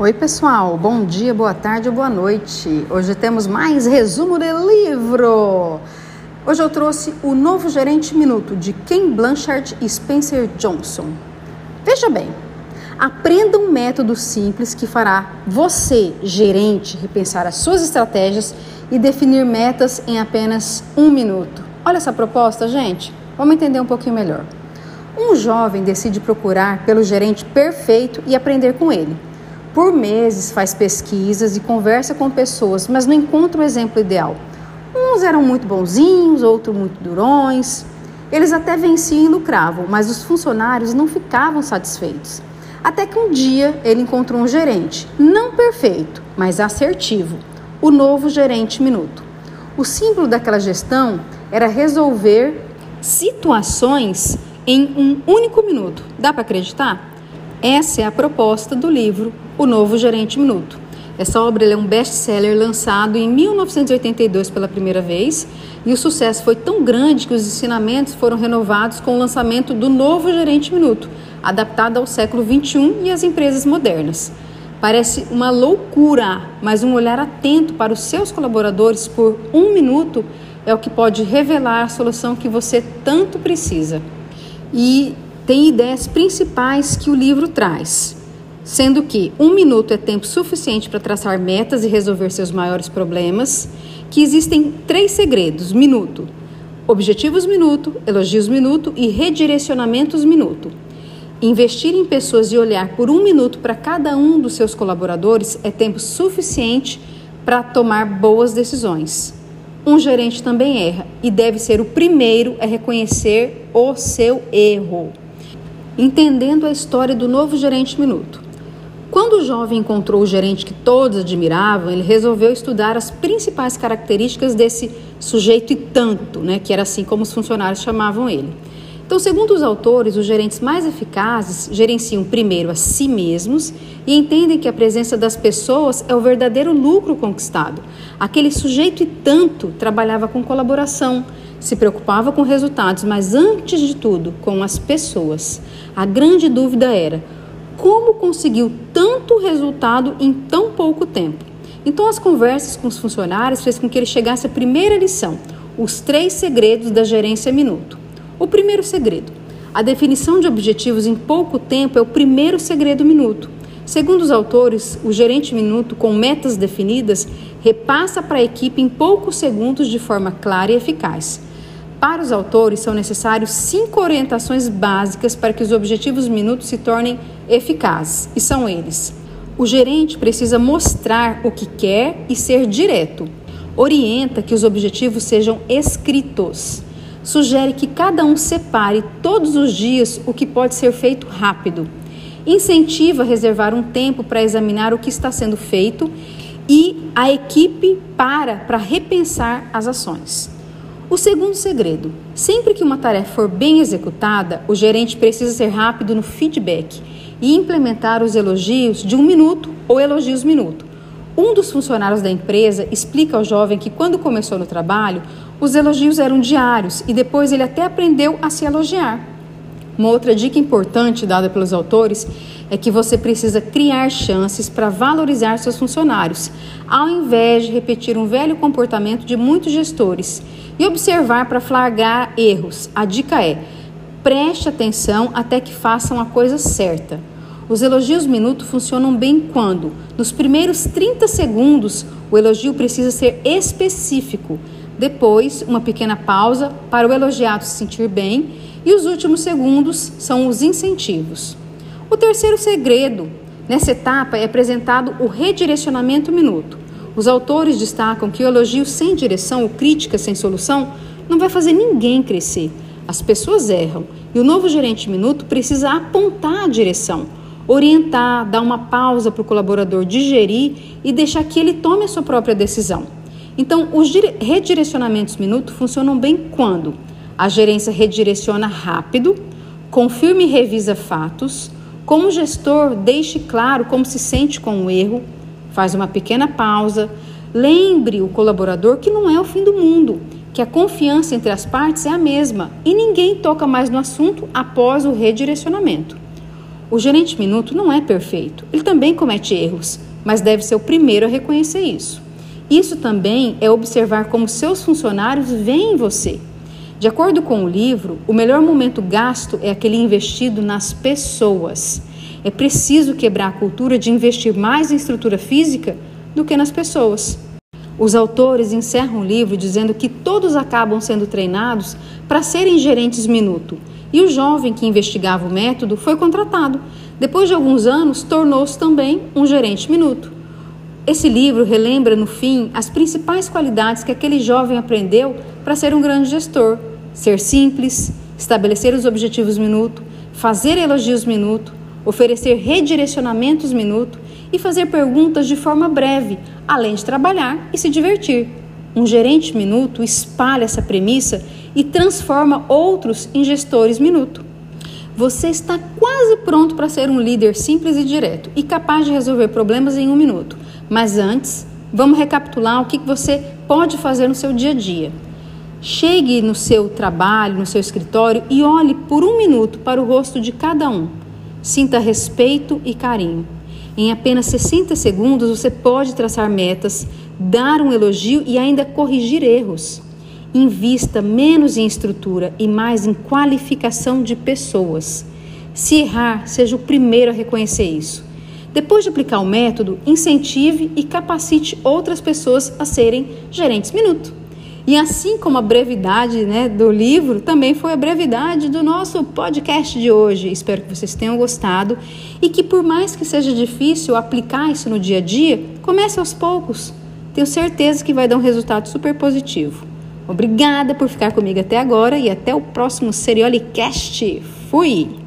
Oi, pessoal. Bom dia, boa tarde ou boa noite. Hoje temos mais resumo de livro. Hoje eu trouxe o novo gerente minuto de Ken Blanchard e Spencer Johnson. Veja bem, aprenda um método simples que fará você, gerente, repensar as suas estratégias e definir metas em apenas um minuto. Olha essa proposta, gente. Vamos entender um pouquinho melhor. Um jovem decide procurar pelo gerente perfeito e aprender com ele. Por meses faz pesquisas e conversa com pessoas, mas não encontra o exemplo ideal. Uns eram muito bonzinhos, outros muito durões. Eles até venciam e lucravam, mas os funcionários não ficavam satisfeitos. Até que um dia ele encontrou um gerente, não perfeito, mas assertivo, o novo gerente minuto. O símbolo daquela gestão era resolver situações em um único minuto. Dá para acreditar? Essa é a proposta do livro O Novo Gerente Minuto. Essa obra é um best-seller lançado em 1982 pela primeira vez e o sucesso foi tão grande que os ensinamentos foram renovados com o lançamento do Novo Gerente Minuto, adaptado ao século 21 e às empresas modernas. Parece uma loucura, mas um olhar atento para os seus colaboradores por um minuto é o que pode revelar a solução que você tanto precisa. E tem ideias principais que o livro traz, sendo que um minuto é tempo suficiente para traçar metas e resolver seus maiores problemas, que existem três segredos: minuto, objetivos minuto, elogios minuto e redirecionamentos minuto. Investir em pessoas e olhar por um minuto para cada um dos seus colaboradores é tempo suficiente para tomar boas decisões. Um gerente também erra e deve ser o primeiro a reconhecer o seu erro entendendo a história do novo gerente minuto. Quando o jovem encontrou o gerente que todos admiravam, ele resolveu estudar as principais características desse sujeito e tanto, né, que era assim como os funcionários chamavam ele. Então, segundo os autores, os gerentes mais eficazes gerenciam primeiro a si mesmos e entendem que a presença das pessoas é o verdadeiro lucro conquistado. Aquele sujeito e tanto trabalhava com colaboração, se preocupava com resultados, mas antes de tudo, com as pessoas. A grande dúvida era: como conseguiu tanto resultado em tão pouco tempo? Então, as conversas com os funcionários fez com que ele chegasse à primeira lição: os três segredos da gerência minuto. O primeiro segredo: a definição de objetivos em pouco tempo é o primeiro segredo minuto. Segundo os autores, o gerente minuto com metas definidas repassa para a equipe em poucos segundos de forma clara e eficaz. Para os autores, são necessários cinco orientações básicas para que os objetivos minutos se tornem eficazes, e são eles: o gerente precisa mostrar o que quer e ser direto. Orienta que os objetivos sejam escritos. Sugere que cada um separe todos os dias o que pode ser feito rápido. Incentiva a reservar um tempo para examinar o que está sendo feito e a equipe para para repensar as ações. O segundo segredo: sempre que uma tarefa for bem executada, o gerente precisa ser rápido no feedback e implementar os elogios de um minuto ou elogios minuto. Um dos funcionários da empresa explica ao jovem que quando começou no trabalho, os elogios eram diários e depois ele até aprendeu a se elogiar. Uma outra dica importante dada pelos autores é que você precisa criar chances para valorizar seus funcionários, ao invés de repetir um velho comportamento de muitos gestores e observar para flagrar erros. A dica é: preste atenção até que façam a coisa certa. Os elogios minuto funcionam bem quando, nos primeiros 30 segundos, o elogio precisa ser específico. Depois, uma pequena pausa para o elogiado se sentir bem e os últimos segundos são os incentivos. O terceiro segredo nessa etapa é apresentado o redirecionamento minuto. Os autores destacam que o elogio sem direção ou crítica sem solução não vai fazer ninguém crescer. As pessoas erram e o novo gerente minuto precisa apontar a direção, orientar, dar uma pausa para o colaborador digerir e deixar que ele tome a sua própria decisão. Então, os redirecionamentos minuto funcionam bem quando a gerência redireciona rápido, confirma e revisa fatos, como gestor, deixe claro como se sente com o erro, faz uma pequena pausa, lembre o colaborador que não é o fim do mundo, que a confiança entre as partes é a mesma e ninguém toca mais no assunto após o redirecionamento. O gerente minuto não é perfeito, ele também comete erros, mas deve ser o primeiro a reconhecer isso. Isso também é observar como seus funcionários veem você. De acordo com o livro, o melhor momento gasto é aquele investido nas pessoas. É preciso quebrar a cultura de investir mais em estrutura física do que nas pessoas. Os autores encerram o livro dizendo que todos acabam sendo treinados para serem gerentes minuto. E o jovem que investigava o método foi contratado. Depois de alguns anos, tornou-se também um gerente minuto. Esse livro relembra, no fim, as principais qualidades que aquele jovem aprendeu para ser um grande gestor: ser simples, estabelecer os objetivos minuto, fazer elogios minuto, oferecer redirecionamentos minuto e fazer perguntas de forma breve, além de trabalhar e se divertir. Um gerente minuto espalha essa premissa e transforma outros em gestores minuto. Você está quase pronto para ser um líder simples e direto e capaz de resolver problemas em um minuto. Mas antes, vamos recapitular o que você pode fazer no seu dia a dia. Chegue no seu trabalho, no seu escritório e olhe por um minuto para o rosto de cada um. Sinta respeito e carinho. Em apenas 60 segundos você pode traçar metas, dar um elogio e ainda corrigir erros. Invista menos em estrutura e mais em qualificação de pessoas. Se errar, seja o primeiro a reconhecer isso. Depois de aplicar o método, incentive e capacite outras pessoas a serem gerentes minuto. E assim como a brevidade né, do livro, também foi a brevidade do nosso podcast de hoje. Espero que vocês tenham gostado e que, por mais que seja difícil aplicar isso no dia a dia, comece aos poucos. Tenho certeza que vai dar um resultado super positivo. Obrigada por ficar comigo até agora e até o próximo Seriolicast. Fui!